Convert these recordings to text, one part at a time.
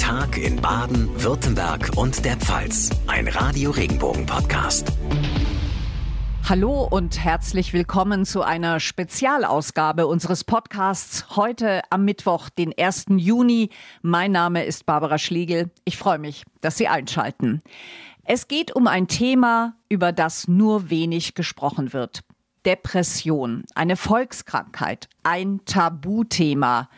Tag in Baden, Württemberg und der Pfalz. Ein Radio Regenbogen Podcast. Hallo und herzlich willkommen zu einer Spezialausgabe unseres Podcasts heute am Mittwoch, den 1. Juni. Mein Name ist Barbara Schlegel. Ich freue mich, dass Sie einschalten. Es geht um ein Thema, über das nur wenig gesprochen wird. Depression, eine Volkskrankheit, ein Tabuthema.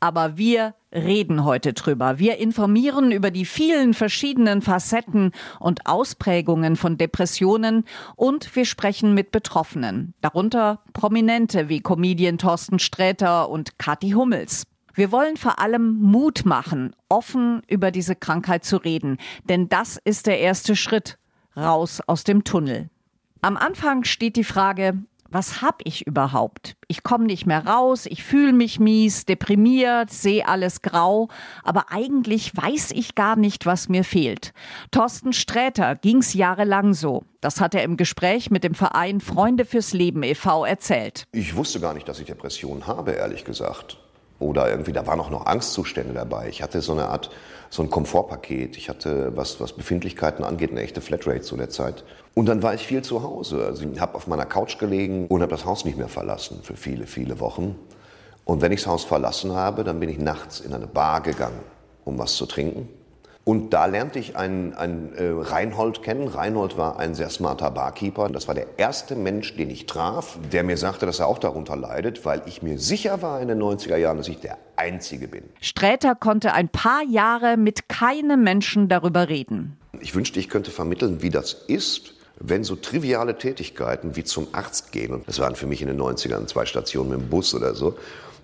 Aber wir reden heute drüber. Wir informieren über die vielen verschiedenen Facetten und Ausprägungen von Depressionen und wir sprechen mit Betroffenen, darunter Prominente wie Comedian Thorsten Sträter und Kathi Hummels. Wir wollen vor allem Mut machen, offen über diese Krankheit zu reden, denn das ist der erste Schritt raus aus dem Tunnel. Am Anfang steht die Frage, was hab ich überhaupt? Ich komme nicht mehr raus, ich fühle mich mies, deprimiert, sehe alles grau, aber eigentlich weiß ich gar nicht, was mir fehlt. Thorsten Sträter ging's jahrelang so. Das hat er im Gespräch mit dem Verein Freunde fürs Leben e.V. erzählt. Ich wusste gar nicht, dass ich Depressionen habe, ehrlich gesagt. Oder irgendwie, da waren auch noch Angstzustände dabei. Ich hatte so eine Art, so ein Komfortpaket. Ich hatte, was, was Befindlichkeiten angeht, eine echte Flatrate zu der Zeit. Und dann war ich viel zu Hause. Also ich habe auf meiner Couch gelegen und habe das Haus nicht mehr verlassen für viele, viele Wochen. Und wenn ich das Haus verlassen habe, dann bin ich nachts in eine Bar gegangen, um was zu trinken. Und da lernte ich einen, einen äh, Reinhold kennen. Reinhold war ein sehr smarter Barkeeper. Das war der erste Mensch, den ich traf, der mir sagte, dass er auch darunter leidet, weil ich mir sicher war in den 90er Jahren, dass ich der Einzige bin. Sträter konnte ein paar Jahre mit keinem Menschen darüber reden. Ich wünschte, ich könnte vermitteln, wie das ist, wenn so triviale Tätigkeiten wie zum Arzt gehen, und das waren für mich in den 90ern zwei Stationen mit dem Bus oder so,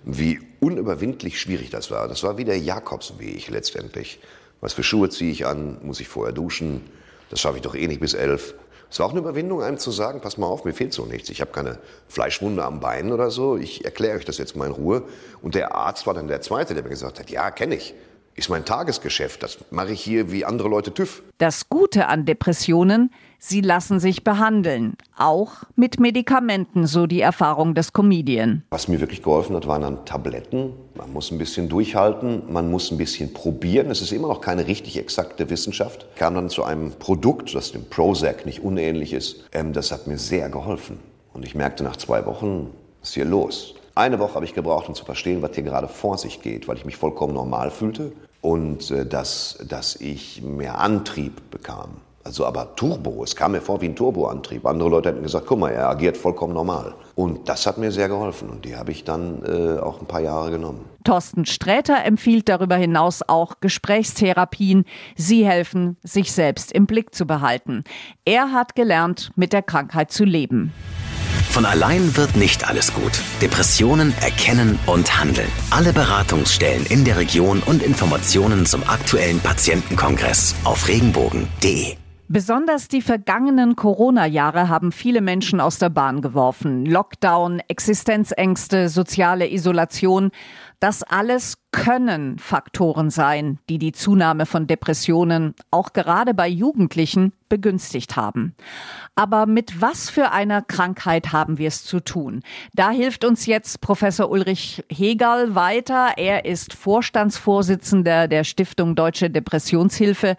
wie unüberwindlich schwierig das war. Das war wie der Jakobsweg letztendlich. Was für Schuhe ziehe ich an? Muss ich vorher duschen? Das schaffe ich doch eh nicht bis elf. Es war auch eine Überwindung, einem zu sagen, pass mal auf, mir fehlt so nichts. Ich habe keine Fleischwunde am Bein oder so. Ich erkläre euch das jetzt mal in Ruhe. Und der Arzt war dann der Zweite, der mir gesagt hat, ja, kenne ich ist mein Tagesgeschäft. Das mache ich hier wie andere Leute TÜV. Das Gute an Depressionen, sie lassen sich behandeln. Auch mit Medikamenten, so die Erfahrung des Comedian. Was mir wirklich geholfen hat, waren dann Tabletten. Man muss ein bisschen durchhalten, man muss ein bisschen probieren. Es ist immer noch keine richtig exakte Wissenschaft. Ich kam dann zu einem Produkt, das dem Prozac nicht unähnlich ist. Ähm, das hat mir sehr geholfen. Und ich merkte nach zwei Wochen, was ist hier los? Eine Woche habe ich gebraucht, um zu verstehen, was hier gerade vor sich geht, weil ich mich vollkommen normal fühlte und äh, dass, dass ich mehr Antrieb bekam. Also aber Turbo, es kam mir vor wie ein Turboantrieb. Andere Leute hätten gesagt, guck mal, er agiert vollkommen normal. Und das hat mir sehr geholfen und die habe ich dann äh, auch ein paar Jahre genommen. Thorsten Sträter empfiehlt darüber hinaus auch Gesprächstherapien. Sie helfen, sich selbst im Blick zu behalten. Er hat gelernt, mit der Krankheit zu leben. Von allein wird nicht alles gut. Depressionen erkennen und handeln. Alle Beratungsstellen in der Region und Informationen zum aktuellen Patientenkongress auf regenbogen.de. Besonders die vergangenen Corona-Jahre haben viele Menschen aus der Bahn geworfen. Lockdown, Existenzängste, soziale Isolation. Das alles können Faktoren sein, die die Zunahme von Depressionen auch gerade bei Jugendlichen begünstigt haben. Aber mit was für einer Krankheit haben wir es zu tun? Da hilft uns jetzt Professor Ulrich Hegel weiter. Er ist Vorstandsvorsitzender der Stiftung Deutsche Depressionshilfe.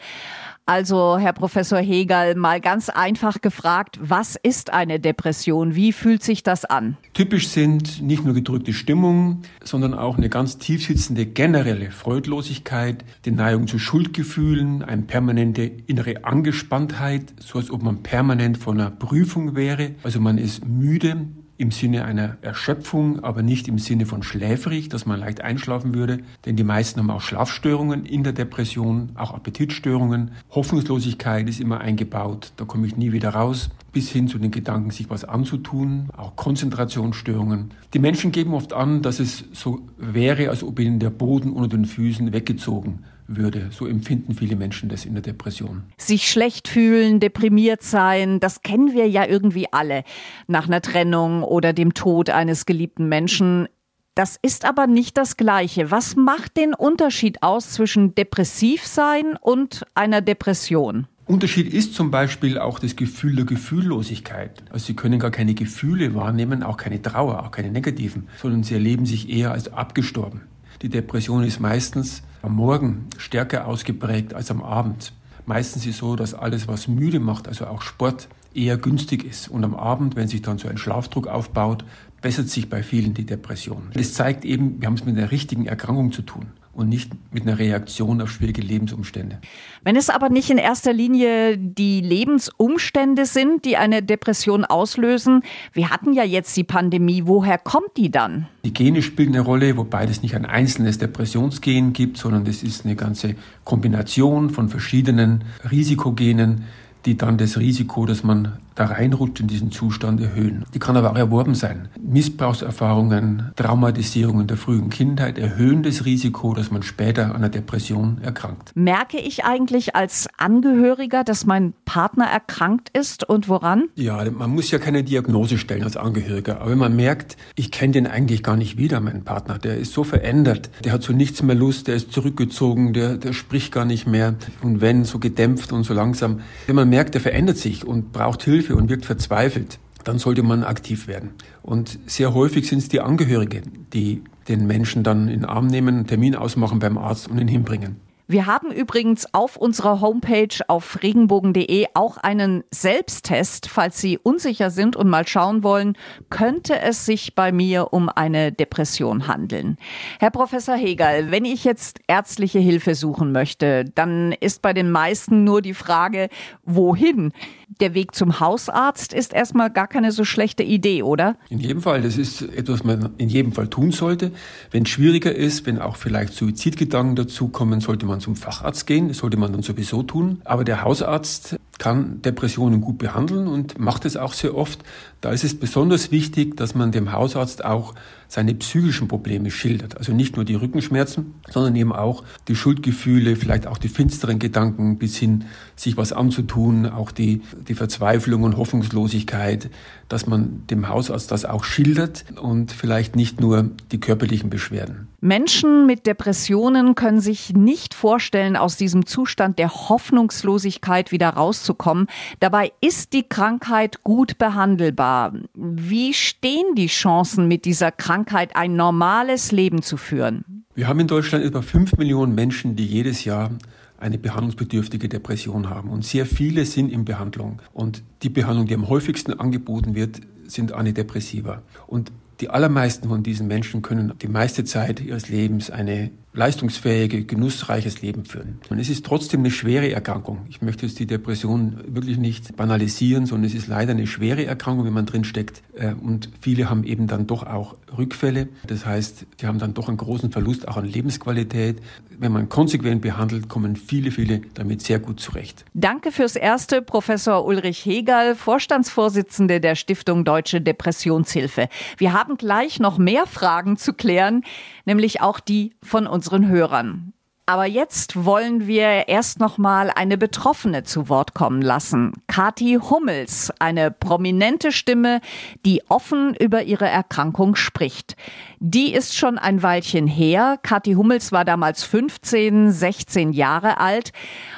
Also, Herr Professor Hegel, mal ganz einfach gefragt, was ist eine Depression? Wie fühlt sich das an? Typisch sind nicht nur gedrückte Stimmung, sondern auch eine ganz tiefsitzende generelle Freudlosigkeit, die Neigung zu Schuldgefühlen, eine permanente innere Angespanntheit, so als ob man permanent vor einer Prüfung wäre. Also man ist müde, im Sinne einer Erschöpfung, aber nicht im Sinne von schläfrig, dass man leicht einschlafen würde. Denn die meisten haben auch Schlafstörungen in der Depression, auch Appetitstörungen. Hoffnungslosigkeit ist immer eingebaut, da komme ich nie wieder raus, bis hin zu den Gedanken, sich was anzutun, auch Konzentrationsstörungen. Die Menschen geben oft an, dass es so wäre, als ob ihnen der Boden unter den Füßen weggezogen würde. So empfinden viele Menschen das in der Depression. Sich schlecht fühlen, deprimiert sein, das kennen wir ja irgendwie alle nach einer Trennung oder dem Tod eines geliebten Menschen. Das ist aber nicht das Gleiche. Was macht den Unterschied aus zwischen depressiv sein und einer Depression? Unterschied ist zum Beispiel auch das Gefühl der Gefühllosigkeit. Also Sie können gar keine Gefühle wahrnehmen, auch keine Trauer, auch keine negativen, sondern Sie erleben sich eher als abgestorben. Die Depression ist meistens am Morgen stärker ausgeprägt als am Abend. Meistens ist es so, dass alles, was müde macht, also auch Sport, eher günstig ist. Und am Abend, wenn sich dann so ein Schlafdruck aufbaut, bessert sich bei vielen die Depression. Das zeigt eben, wir haben es mit einer richtigen Erkrankung zu tun und nicht mit einer Reaktion auf schwierige Lebensumstände. Wenn es aber nicht in erster Linie die Lebensumstände sind, die eine Depression auslösen, wir hatten ja jetzt die Pandemie, woher kommt die dann? Die Gene spielen eine Rolle, wobei es nicht ein einzelnes Depressionsgen gibt, sondern das ist eine ganze Kombination von verschiedenen Risikogenen, die dann das Risiko, dass man da reinrutscht in diesen Zustand erhöhen. Die kann aber auch erworben sein. Missbrauchserfahrungen, Traumatisierungen der frühen Kindheit erhöhen das Risiko, dass man später an einer Depression erkrankt. Merke ich eigentlich als Angehöriger, dass mein Partner erkrankt ist und woran? Ja, man muss ja keine Diagnose stellen als Angehöriger, aber wenn man merkt, ich kenne den eigentlich gar nicht wieder, meinen Partner, der ist so verändert, der hat so nichts mehr Lust, der ist zurückgezogen, der, der spricht gar nicht mehr und wenn, so gedämpft und so langsam. Wenn man merkt, der verändert sich und braucht Hilfe, Hilfe und wirkt verzweifelt, dann sollte man aktiv werden. Und sehr häufig sind es die Angehörigen, die den Menschen dann in den Arm nehmen, einen Termin ausmachen beim Arzt und ihn hinbringen. Wir haben übrigens auf unserer Homepage auf regenbogen.de auch einen Selbsttest, falls Sie unsicher sind und mal schauen wollen, könnte es sich bei mir um eine Depression handeln. Herr Professor Hegel, wenn ich jetzt ärztliche Hilfe suchen möchte, dann ist bei den meisten nur die Frage, wohin? Der Weg zum Hausarzt ist erstmal gar keine so schlechte Idee, oder? In jedem Fall. Das ist etwas, was man in jedem Fall tun sollte. Wenn es schwieriger ist, wenn auch vielleicht Suizidgedanken dazukommen, sollte man zum Facharzt gehen. Das sollte man dann sowieso tun. Aber der Hausarzt kann Depressionen gut behandeln und macht es auch sehr oft. Da ist es besonders wichtig, dass man dem Hausarzt auch seine psychischen Probleme schildert. Also nicht nur die Rückenschmerzen, sondern eben auch die Schuldgefühle, vielleicht auch die finsteren Gedanken bis hin, sich was anzutun, auch die, die Verzweiflung und Hoffnungslosigkeit, dass man dem Hausarzt das auch schildert und vielleicht nicht nur die körperlichen Beschwerden. Menschen mit Depressionen können sich nicht vorstellen, aus diesem Zustand der Hoffnungslosigkeit wieder rauszukommen. Dabei ist die Krankheit gut behandelbar. Wie stehen die Chancen mit dieser Krankheit, ein normales Leben zu führen? Wir haben in Deutschland etwa fünf Millionen Menschen, die jedes Jahr eine behandlungsbedürftige Depression haben. Und sehr viele sind in Behandlung. Und die Behandlung, die am häufigsten angeboten wird, sind Antidepressiva. Und die allermeisten von diesen Menschen können die meiste Zeit ihres Lebens eine leistungsfähige, genussreiches Leben führen. Und es ist trotzdem eine schwere Erkrankung. Ich möchte jetzt die Depression wirklich nicht banalisieren, sondern es ist leider eine schwere Erkrankung, wenn man drin steckt. Äh, und viele haben eben dann doch auch Rückfälle. Das heißt, sie haben dann doch einen großen Verlust auch an Lebensqualität. Wenn man konsequent behandelt, kommen viele, viele damit sehr gut zurecht. Danke fürs Erste, Professor Ulrich Hegel, Vorstandsvorsitzende der Stiftung Deutsche Depressionshilfe. Wir haben gleich noch mehr Fragen zu klären, nämlich auch die von unseren Hörern. Aber jetzt wollen wir erst noch mal eine Betroffene zu Wort kommen lassen. Kati Hummels, eine prominente Stimme, die offen über ihre Erkrankung spricht. Die ist schon ein Weilchen her. Kati Hummels war damals 15, 16 Jahre alt.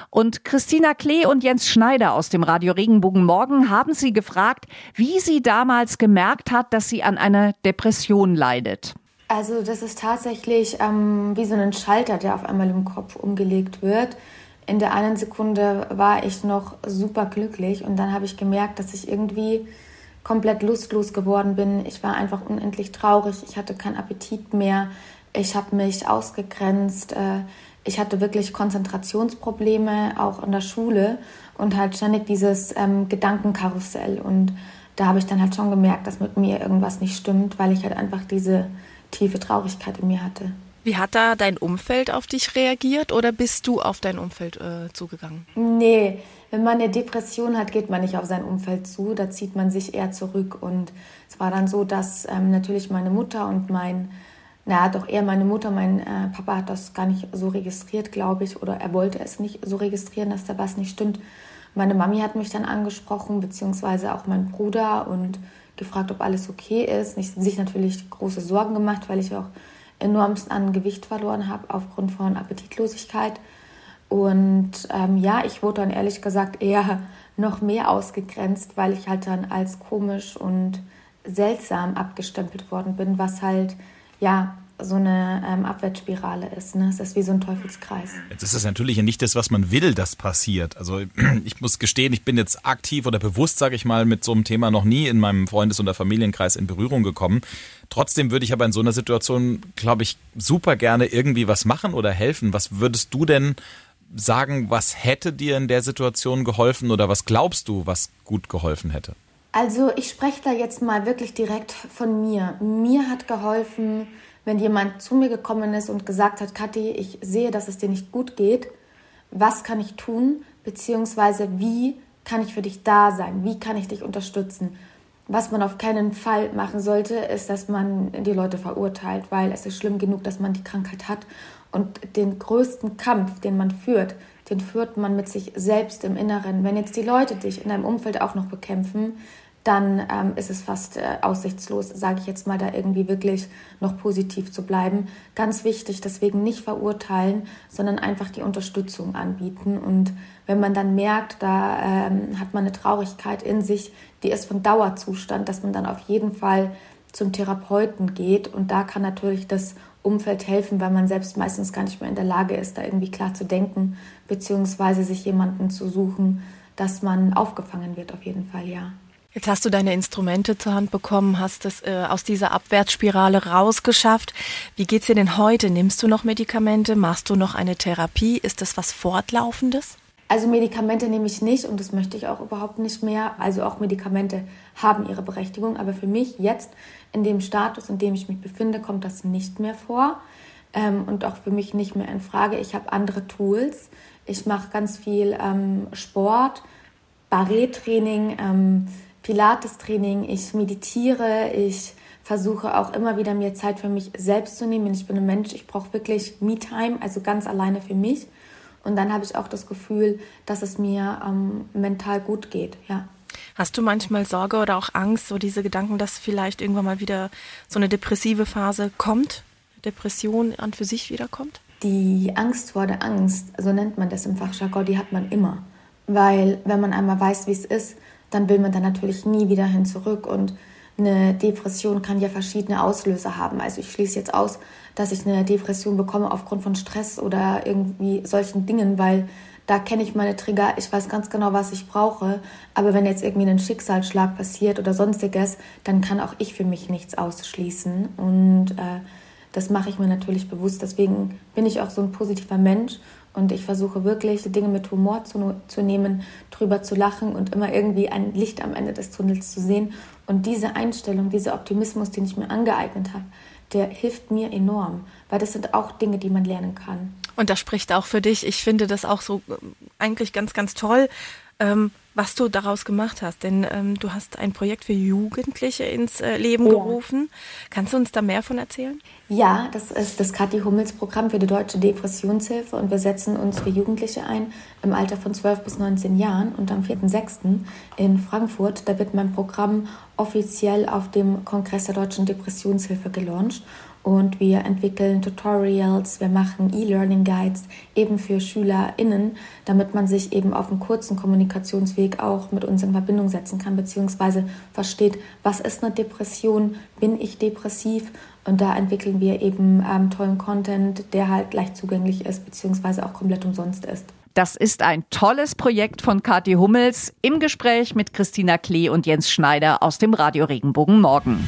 Und Christina Klee und Jens Schneider aus dem Radio Regenbogen Morgen haben sie gefragt, wie sie damals gemerkt hat, dass sie an einer Depression leidet. Also das ist tatsächlich ähm, wie so ein Schalter, der auf einmal im Kopf umgelegt wird. In der einen Sekunde war ich noch super glücklich und dann habe ich gemerkt, dass ich irgendwie komplett lustlos geworden bin. Ich war einfach unendlich traurig. Ich hatte keinen Appetit mehr. Ich habe mich ausgegrenzt. Äh, ich hatte wirklich Konzentrationsprobleme, auch in der Schule und halt ständig dieses ähm, Gedankenkarussell. Und da habe ich dann halt schon gemerkt, dass mit mir irgendwas nicht stimmt, weil ich halt einfach diese tiefe Traurigkeit in mir hatte. Wie hat da dein Umfeld auf dich reagiert oder bist du auf dein Umfeld äh, zugegangen? Nee, wenn man eine Depression hat, geht man nicht auf sein Umfeld zu, da zieht man sich eher zurück. Und es war dann so, dass ähm, natürlich meine Mutter und mein, naja, doch eher meine Mutter, mein äh, Papa hat das gar nicht so registriert, glaube ich, oder er wollte es nicht so registrieren, dass da was nicht stimmt. Meine Mami hat mich dann angesprochen, beziehungsweise auch mein Bruder und gefragt, ob alles okay ist. Ich sich natürlich große Sorgen gemacht, weil ich auch enormst an Gewicht verloren habe aufgrund von Appetitlosigkeit. Und ähm, ja, ich wurde dann ehrlich gesagt eher noch mehr ausgegrenzt, weil ich halt dann als komisch und seltsam abgestempelt worden bin, was halt ja so eine ähm, Abwärtsspirale ist. Ne? Es ist wie so ein Teufelskreis. Jetzt ist es natürlich nicht das, was man will, das passiert. Also ich muss gestehen, ich bin jetzt aktiv oder bewusst, sage ich mal, mit so einem Thema noch nie in meinem Freundes- oder Familienkreis in Berührung gekommen. Trotzdem würde ich aber in so einer Situation, glaube ich, super gerne irgendwie was machen oder helfen. Was würdest du denn sagen, was hätte dir in der Situation geholfen oder was glaubst du, was gut geholfen hätte? Also ich spreche da jetzt mal wirklich direkt von mir. Mir hat geholfen, wenn jemand zu mir gekommen ist und gesagt hat, Kathi, ich sehe, dass es dir nicht gut geht. Was kann ich tun? Beziehungsweise wie kann ich für dich da sein? Wie kann ich dich unterstützen? Was man auf keinen Fall machen sollte, ist, dass man die Leute verurteilt, weil es ist schlimm genug, dass man die Krankheit hat. Und den größten Kampf, den man führt, den führt man mit sich selbst im Inneren. Wenn jetzt die Leute dich in deinem Umfeld auch noch bekämpfen, dann ähm, ist es fast äh, aussichtslos, sage ich jetzt mal, da irgendwie wirklich noch positiv zu bleiben. Ganz wichtig, deswegen nicht verurteilen, sondern einfach die Unterstützung anbieten. Und wenn man dann merkt, da ähm, hat man eine Traurigkeit in sich, die ist von Dauerzustand, dass man dann auf jeden Fall zum Therapeuten geht. Und da kann natürlich das Umfeld helfen, weil man selbst meistens gar nicht mehr in der Lage ist, da irgendwie klar zu denken, beziehungsweise sich jemanden zu suchen, dass man aufgefangen wird, auf jeden Fall, ja. Jetzt hast du deine Instrumente zur Hand bekommen, hast es äh, aus dieser Abwärtsspirale rausgeschafft. Wie geht's dir denn heute? Nimmst du noch Medikamente? Machst du noch eine Therapie? Ist das was Fortlaufendes? Also Medikamente nehme ich nicht und das möchte ich auch überhaupt nicht mehr. Also auch Medikamente haben ihre Berechtigung, aber für mich jetzt in dem Status, in dem ich mich befinde, kommt das nicht mehr vor ähm, und auch für mich nicht mehr in Frage. Ich habe andere Tools. Ich mache ganz viel ähm, Sport, Barretraining. Ähm, Pilates-Training, ich meditiere, ich versuche auch immer wieder mir Zeit für mich selbst zu nehmen. Ich bin ein Mensch, ich brauche wirklich Me-Time, also ganz alleine für mich. Und dann habe ich auch das Gefühl, dass es mir ähm, mental gut geht, ja. Hast du manchmal Sorge oder auch Angst, so diese Gedanken, dass vielleicht irgendwann mal wieder so eine depressive Phase kommt, Depression an für sich wiederkommt? Die Angst vor der Angst, so nennt man das im Fachjargon, die hat man immer. Weil wenn man einmal weiß, wie es ist, dann will man dann natürlich nie wieder hin zurück. Und eine Depression kann ja verschiedene Auslöser haben. Also ich schließe jetzt aus, dass ich eine Depression bekomme aufgrund von Stress oder irgendwie solchen Dingen, weil da kenne ich meine Trigger, ich weiß ganz genau, was ich brauche. Aber wenn jetzt irgendwie ein Schicksalsschlag passiert oder sonstiges, dann kann auch ich für mich nichts ausschließen. Und äh, das mache ich mir natürlich bewusst. Deswegen bin ich auch so ein positiver Mensch und ich versuche wirklich, Dinge mit Humor zu, zu nehmen, drüber zu lachen und immer irgendwie ein Licht am Ende des Tunnels zu sehen. Und diese Einstellung, dieser Optimismus, den ich mir angeeignet habe, der hilft mir enorm, weil das sind auch Dinge, die man lernen kann. Und das spricht auch für dich. Ich finde das auch so äh, eigentlich ganz, ganz toll, ähm, was du daraus gemacht hast. Denn ähm, du hast ein Projekt für Jugendliche ins äh, Leben ja. gerufen. Kannst du uns da mehr von erzählen? Ja, das ist das Kathi Hummels Programm für die Deutsche Depressionshilfe und wir setzen uns für Jugendliche ein im Alter von 12 bis 19 Jahren und am 4.6. in Frankfurt, da wird mein Programm offiziell auf dem Kongress der Deutschen Depressionshilfe gelauncht und wir entwickeln Tutorials, wir machen E-Learning Guides eben für SchülerInnen, damit man sich eben auf einem kurzen Kommunikationsweg auch mit uns in Verbindung setzen kann, beziehungsweise versteht, was ist eine Depression, bin ich depressiv und da entwickeln wir eben ähm, tollen Content, der halt leicht zugänglich ist, beziehungsweise auch komplett umsonst ist. Das ist ein tolles Projekt von Kathi Hummels im Gespräch mit Christina Klee und Jens Schneider aus dem Radio Regenbogen Morgen.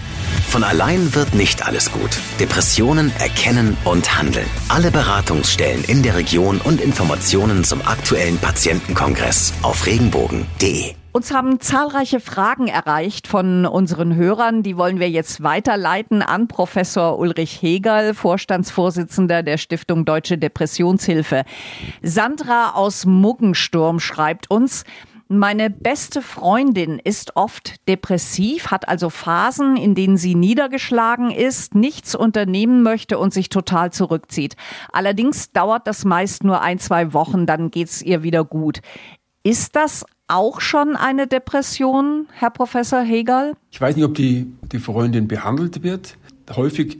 Von allein wird nicht alles gut. Depressionen erkennen und handeln. Alle Beratungsstellen in der Region und Informationen zum aktuellen Patientenkongress auf regenbogen.de. Uns haben zahlreiche Fragen erreicht von unseren Hörern. Die wollen wir jetzt weiterleiten an Professor Ulrich Hegel, Vorstandsvorsitzender der Stiftung Deutsche Depressionshilfe. Sandra aus Muggensturm schreibt uns, meine beste Freundin ist oft depressiv, hat also Phasen, in denen sie niedergeschlagen ist, nichts unternehmen möchte und sich total zurückzieht. Allerdings dauert das meist nur ein, zwei Wochen, dann geht's ihr wieder gut. Ist das auch schon eine Depression, Herr Professor Hegel? Ich weiß nicht, ob die, die Freundin behandelt wird. Häufig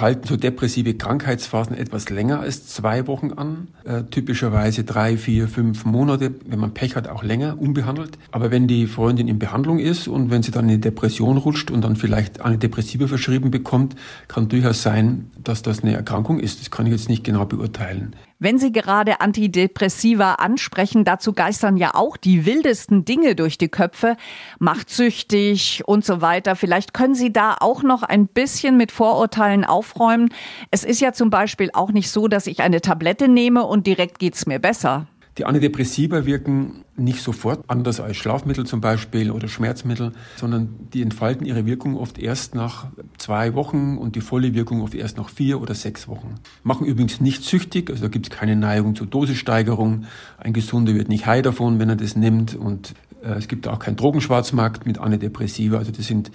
halten so depressive Krankheitsphasen etwas länger als zwei Wochen an. Äh, typischerweise drei, vier, fünf Monate, wenn man Pech hat, auch länger unbehandelt. Aber wenn die Freundin in Behandlung ist und wenn sie dann in die Depression rutscht und dann vielleicht eine Depressive verschrieben bekommt, kann durchaus sein, dass das eine Erkrankung ist. Das kann ich jetzt nicht genau beurteilen. Wenn Sie gerade Antidepressiva ansprechen, dazu geistern ja auch die wildesten Dinge durch die Köpfe, machtsüchtig und so weiter. Vielleicht können Sie da auch noch ein bisschen mit Vorurteilen aufräumen. Es ist ja zum Beispiel auch nicht so, dass ich eine Tablette nehme und direkt geht's mir besser. Die Antidepressiva wirken nicht sofort, anders als Schlafmittel zum Beispiel oder Schmerzmittel, sondern die entfalten ihre Wirkung oft erst nach zwei Wochen und die volle Wirkung oft erst nach vier oder sechs Wochen. Machen übrigens nicht süchtig, also da gibt es keine Neigung zur Dosissteigerung. Ein Gesunder wird nicht high davon, wenn er das nimmt und äh, es gibt auch keinen Drogenschwarzmarkt mit Antidepressiva, also das sind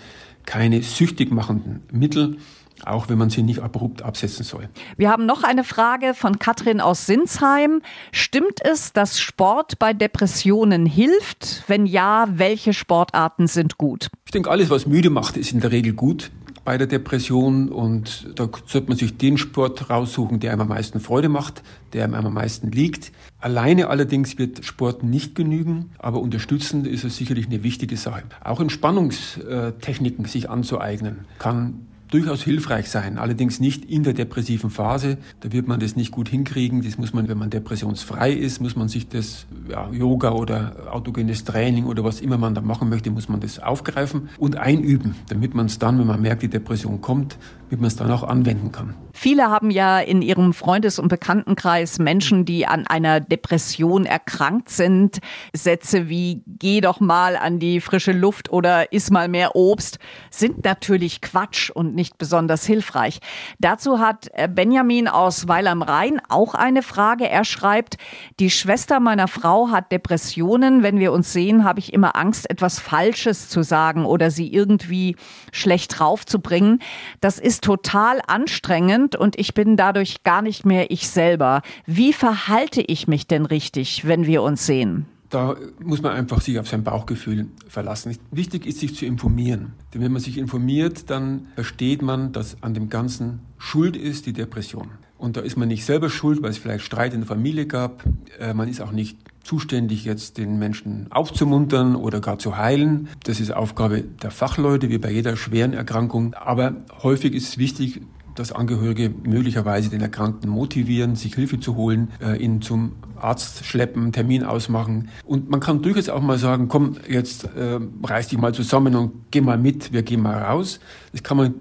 keine süchtig machenden Mittel auch wenn man sie nicht abrupt absetzen soll. Wir haben noch eine Frage von Katrin aus Sinsheim. Stimmt es, dass Sport bei Depressionen hilft? Wenn ja, welche Sportarten sind gut? Ich denke, alles, was müde macht, ist in der Regel gut bei der Depression und da sollte man sich den Sport raussuchen, der einem am meisten Freude macht, der einem am meisten liegt. Alleine allerdings wird Sport nicht genügen, aber unterstützend ist es sicherlich eine wichtige Sache. Auch Entspannungstechniken sich anzueignen kann durchaus hilfreich sein, allerdings nicht in der depressiven Phase. Da wird man das nicht gut hinkriegen. Das muss man, wenn man depressionsfrei ist, muss man sich das ja, Yoga oder autogenes Training oder was immer man da machen möchte, muss man das aufgreifen und einüben, damit man es dann, wenn man merkt, die Depression kommt, damit man es dann auch anwenden kann. Viele haben ja in ihrem Freundes- und Bekanntenkreis Menschen, die an einer Depression erkrankt sind. Sätze wie geh doch mal an die frische Luft oder iss mal mehr Obst sind natürlich Quatsch und nicht besonders hilfreich. Dazu hat äh, Benjamin aus Weil am Rhein auch eine Frage. Er schreibt, die Schwester meiner Frau hat Depressionen. Wenn wir uns sehen, habe ich immer Angst, etwas Falsches zu sagen oder sie irgendwie schlecht draufzubringen. Das ist total anstrengend und ich bin dadurch gar nicht mehr ich selber. Wie verhalte ich mich denn richtig, wenn wir uns sehen? Da muss man einfach sich auf sein Bauchgefühl verlassen. Wichtig ist, sich zu informieren. Denn wenn man sich informiert, dann versteht man, dass an dem Ganzen Schuld ist die Depression. Und da ist man nicht selber schuld, weil es vielleicht Streit in der Familie gab. Äh, man ist auch nicht zuständig, jetzt den Menschen aufzumuntern oder gar zu heilen. Das ist Aufgabe der Fachleute, wie bei jeder schweren Erkrankung. Aber häufig ist es wichtig, dass Angehörige möglicherweise den Erkrankten motivieren, sich Hilfe zu holen, äh, ihn zum Arzt schleppen, Termin ausmachen. Und man kann durchaus auch mal sagen, komm, jetzt äh, reiß dich mal zusammen und geh mal mit, wir gehen mal raus. Das kann man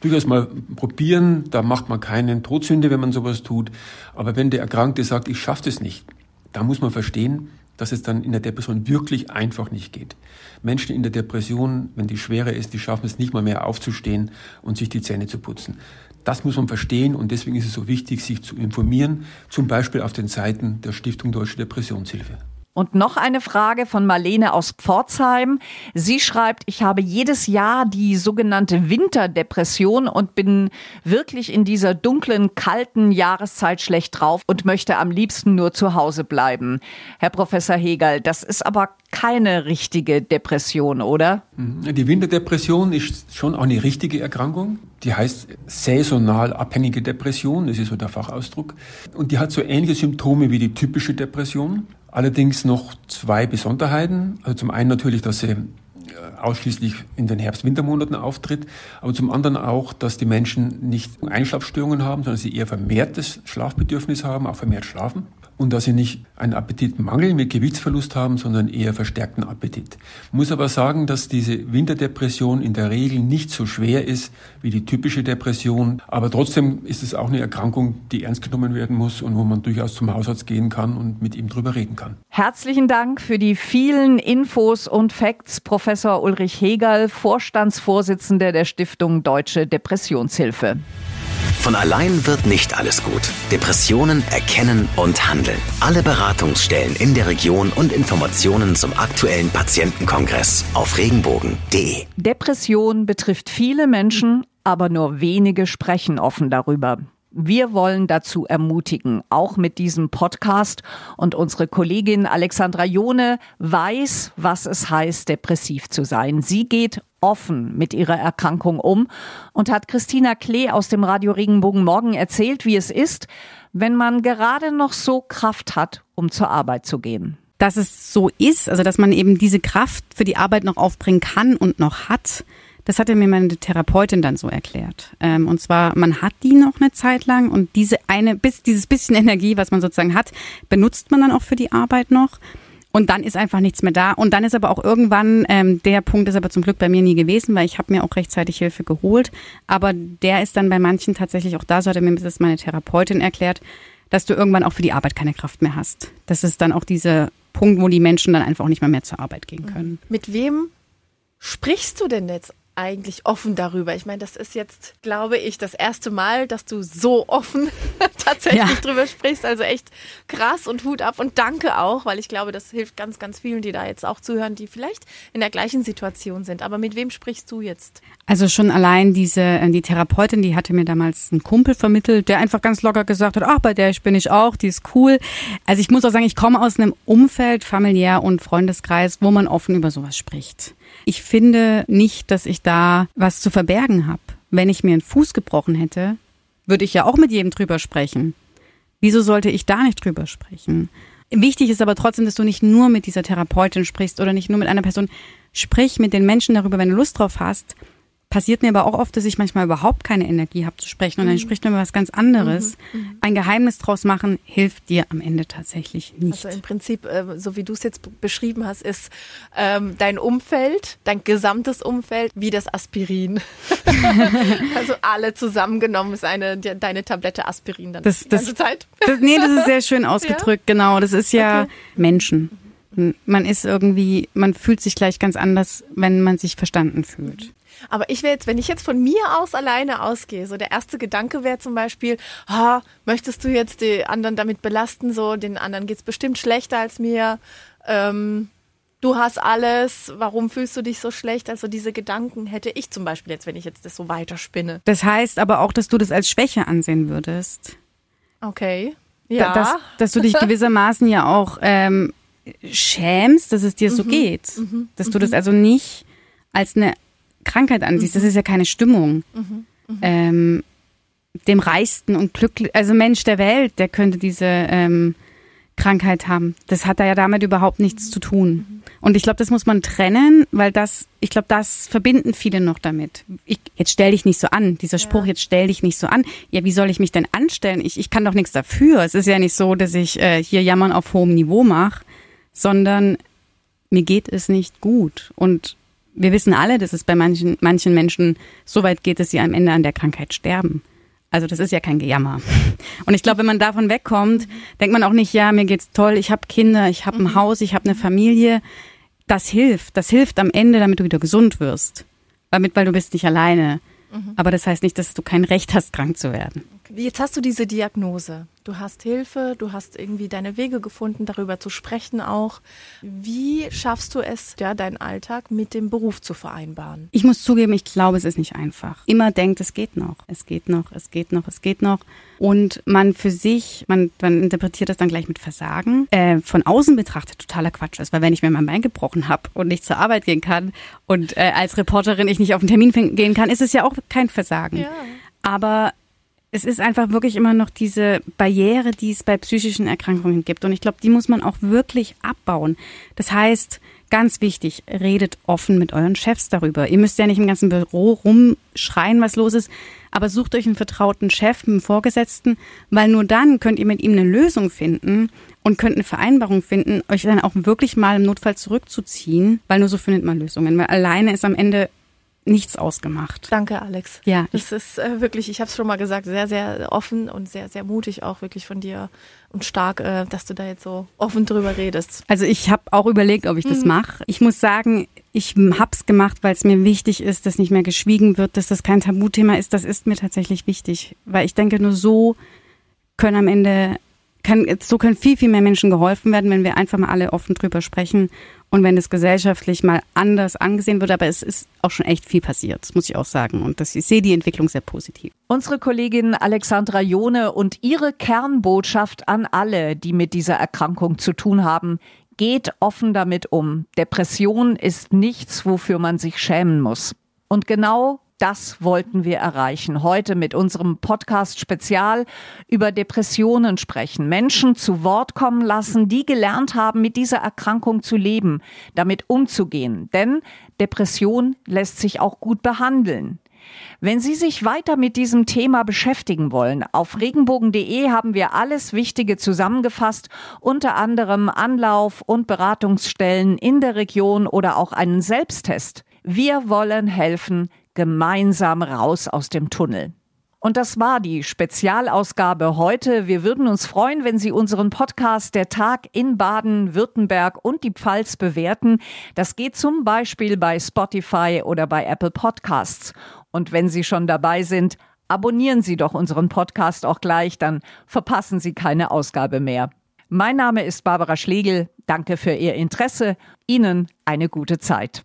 durchaus mal probieren. Da macht man keinen Todsünde, wenn man sowas tut. Aber wenn der Erkrankte sagt, ich schaffe das nicht, da muss man verstehen, dass es dann in der Depression wirklich einfach nicht geht. Menschen in der Depression, wenn die schwerer ist, die schaffen es nicht mal mehr aufzustehen und sich die Zähne zu putzen. Das muss man verstehen und deswegen ist es so wichtig, sich zu informieren, zum Beispiel auf den Seiten der Stiftung Deutsche Depressionshilfe. Und noch eine Frage von Marlene aus Pforzheim. Sie schreibt, ich habe jedes Jahr die sogenannte Winterdepression und bin wirklich in dieser dunklen, kalten Jahreszeit schlecht drauf und möchte am liebsten nur zu Hause bleiben. Herr Professor Hegel, das ist aber keine richtige Depression, oder? Mhm. Die Winterdepression ist schon auch eine richtige Erkrankung. Die heißt saisonal abhängige Depression, das ist so der Fachausdruck. Und die hat so ähnliche Symptome wie die typische Depression. Allerdings noch zwei Besonderheiten. Also zum einen natürlich, dass sie äh, ausschließlich in den Herbst-Wintermonaten auftritt, aber zum anderen auch, dass die Menschen nicht Einschlafstörungen haben, sondern sie eher vermehrtes Schlafbedürfnis haben, auch vermehrt schlafen und dass sie nicht einen Appetitmangel mit Gewichtsverlust haben, sondern eher verstärkten Appetit. Muss aber sagen, dass diese Winterdepression in der Regel nicht so schwer ist wie die typische Depression, aber trotzdem ist es auch eine Erkrankung, die ernst genommen werden muss und wo man durchaus zum Hausarzt gehen kann und mit ihm drüber reden kann. Herzlichen Dank für die vielen Infos und Facts, Professor Ulrich Hegel, Vorstandsvorsitzender der Stiftung Deutsche Depressionshilfe. Von allein wird nicht alles gut. Depressionen erkennen und handeln. Alle Beratungsstellen in der Region und Informationen zum aktuellen Patientenkongress auf regenbogen.de. Depression betrifft viele Menschen, aber nur wenige sprechen offen darüber. Wir wollen dazu ermutigen, auch mit diesem Podcast. Und unsere Kollegin Alexandra Jone weiß, was es heißt, depressiv zu sein. Sie geht offen mit ihrer Erkrankung um und hat Christina Klee aus dem Radio Regenbogen Morgen erzählt, wie es ist, wenn man gerade noch so Kraft hat, um zur Arbeit zu gehen. Dass es so ist, also dass man eben diese Kraft für die Arbeit noch aufbringen kann und noch hat, das hatte mir meine Therapeutin dann so erklärt. Ähm, und zwar, man hat die noch eine Zeit lang und diese eine, bis, dieses bisschen Energie, was man sozusagen hat, benutzt man dann auch für die Arbeit noch. Und dann ist einfach nichts mehr da. Und dann ist aber auch irgendwann, ähm, der Punkt ist aber zum Glück bei mir nie gewesen, weil ich habe mir auch rechtzeitig Hilfe geholt. Aber der ist dann bei manchen tatsächlich auch da, so hat mir das meine Therapeutin erklärt, dass du irgendwann auch für die Arbeit keine Kraft mehr hast. Das ist dann auch dieser Punkt, wo die Menschen dann einfach auch nicht mehr, mehr zur Arbeit gehen können. Mit wem sprichst du denn jetzt eigentlich offen darüber? Ich meine, das ist jetzt, glaube ich, das erste Mal, dass du so offen tatsächlich ja. drüber sprichst. Also echt krass und Hut ab und danke auch, weil ich glaube, das hilft ganz, ganz vielen, die da jetzt auch zuhören, die vielleicht in der gleichen Situation sind. Aber mit wem sprichst du jetzt? Also schon allein diese, äh, die Therapeutin, die hatte mir damals einen Kumpel vermittelt, der einfach ganz locker gesagt hat, ach, bei der bin ich auch, die ist cool. Also ich muss auch sagen, ich komme aus einem Umfeld, familiär und Freundeskreis, wo man offen über sowas spricht. Ich finde nicht, dass ich da was zu verbergen habe. Wenn ich mir einen Fuß gebrochen hätte, würde ich ja auch mit jedem drüber sprechen. Wieso sollte ich da nicht drüber sprechen? Wichtig ist aber trotzdem, dass du nicht nur mit dieser Therapeutin sprichst oder nicht nur mit einer Person. Sprich mit den Menschen darüber, wenn du Lust drauf hast passiert mir aber auch oft, dass ich manchmal überhaupt keine Energie habe zu sprechen und dann mhm. spricht man über was ganz anderes. Mhm. Mhm. Ein Geheimnis draus machen hilft dir am Ende tatsächlich nicht. Also im Prinzip, äh, so wie du es jetzt beschrieben hast, ist ähm, dein Umfeld, dein gesamtes Umfeld wie das Aspirin. also alle zusammengenommen ist eine deine Tablette Aspirin dann das, die ganze das, Zeit. Das, nee, das ist sehr schön ausgedrückt, ja? genau. Das ist ja okay. Menschen. Man ist irgendwie, man fühlt sich gleich ganz anders, wenn man sich verstanden fühlt. Aber ich wäre jetzt, wenn ich jetzt von mir aus alleine ausgehe, so der erste Gedanke wäre zum Beispiel, ah, möchtest du jetzt die anderen damit belasten? So, den anderen geht's bestimmt schlechter als mir. Ähm, du hast alles, warum fühlst du dich so schlecht? Also diese Gedanken hätte ich zum Beispiel jetzt, wenn ich jetzt das so weiterspinne. Das heißt aber auch, dass du das als Schwäche ansehen würdest. Okay. Ja. Dass, dass du dich gewissermaßen ja auch ähm, schämst, dass es dir so mhm. geht. Mhm. Dass du das mhm. also nicht als eine Krankheit ansiehst. Mhm. Das ist ja keine Stimmung. Mhm. Mhm. Ähm, dem reichsten und glücklich, also Mensch der Welt, der könnte diese ähm, Krankheit haben. Das hat da ja damit überhaupt nichts zu tun. Mhm. Und ich glaube, das muss man trennen, weil das, ich glaube, das verbinden viele noch damit. Ich, jetzt stell dich nicht so an. Dieser Spruch, ja. jetzt stell dich nicht so an. Ja, wie soll ich mich denn anstellen? Ich, ich kann doch nichts dafür. Es ist ja nicht so, dass ich äh, hier Jammern auf hohem Niveau mache, sondern mir geht es nicht gut. Und wir wissen alle, dass es bei manchen, manchen Menschen so weit geht, dass sie am Ende an der Krankheit sterben. Also das ist ja kein Gejammer. Und ich glaube, wenn man davon wegkommt, denkt man auch nicht, ja, mir geht's toll, ich habe Kinder, ich habe ein mhm. Haus, ich habe eine Familie. Das hilft. Das hilft am Ende, damit du wieder gesund wirst. Damit, weil du bist nicht alleine. Mhm. Aber das heißt nicht, dass du kein Recht hast, krank zu werden. Jetzt hast du diese Diagnose. Du hast Hilfe, du hast irgendwie deine Wege gefunden, darüber zu sprechen auch. Wie schaffst du es, ja, deinen Alltag mit dem Beruf zu vereinbaren? Ich muss zugeben, ich glaube, es ist nicht einfach. Immer denkt, es geht noch, es geht noch, es geht noch, es geht noch. Und man für sich, man, man interpretiert das dann gleich mit Versagen. Äh, von außen betrachtet totaler Quatsch ist, weil wenn ich mir mein Bein gebrochen habe und nicht zur Arbeit gehen kann und äh, als Reporterin ich nicht auf einen Termin gehen kann, ist es ja auch kein Versagen. Ja. Aber es ist einfach wirklich immer noch diese Barriere, die es bei psychischen Erkrankungen gibt. Und ich glaube, die muss man auch wirklich abbauen. Das heißt, ganz wichtig, redet offen mit euren Chefs darüber. Ihr müsst ja nicht im ganzen Büro rumschreien, was los ist, aber sucht euch einen vertrauten Chef, einen Vorgesetzten, weil nur dann könnt ihr mit ihm eine Lösung finden und könnt eine Vereinbarung finden, euch dann auch wirklich mal im Notfall zurückzuziehen, weil nur so findet man Lösungen. Weil alleine ist am Ende nichts ausgemacht. Danke, Alex. Ja. Das ist äh, wirklich, ich habe es schon mal gesagt, sehr, sehr offen und sehr, sehr mutig auch wirklich von dir und stark, äh, dass du da jetzt so offen drüber redest. Also ich habe auch überlegt, ob ich das mhm. mache. Ich muss sagen, ich hab's gemacht, weil es mir wichtig ist, dass nicht mehr geschwiegen wird, dass das kein Tabuthema ist. Das ist mir tatsächlich wichtig, weil ich denke, nur so können am Ende kann, so können viel, viel mehr Menschen geholfen werden, wenn wir einfach mal alle offen drüber sprechen und wenn es gesellschaftlich mal anders angesehen wird. Aber es ist auch schon echt viel passiert, das muss ich auch sagen. Und das, ich sehe die Entwicklung sehr positiv. Unsere Kollegin Alexandra Jone und ihre Kernbotschaft an alle, die mit dieser Erkrankung zu tun haben, Geht offen damit um. Depression ist nichts, wofür man sich schämen muss. Und genau das wollten wir erreichen. Heute mit unserem Podcast Spezial über Depressionen sprechen. Menschen zu Wort kommen lassen, die gelernt haben, mit dieser Erkrankung zu leben, damit umzugehen. Denn Depression lässt sich auch gut behandeln. Wenn Sie sich weiter mit diesem Thema beschäftigen wollen, auf regenbogen.de haben wir alles Wichtige zusammengefasst, unter anderem Anlauf- und Beratungsstellen in der Region oder auch einen Selbsttest. Wir wollen helfen, gemeinsam raus aus dem Tunnel. Und das war die Spezialausgabe heute. Wir würden uns freuen, wenn Sie unseren Podcast Der Tag in Baden-Württemberg und die Pfalz bewerten. Das geht zum Beispiel bei Spotify oder bei Apple Podcasts. Und wenn Sie schon dabei sind, abonnieren Sie doch unseren Podcast auch gleich, dann verpassen Sie keine Ausgabe mehr. Mein Name ist Barbara Schlegel. Danke für Ihr Interesse. Ihnen eine gute Zeit.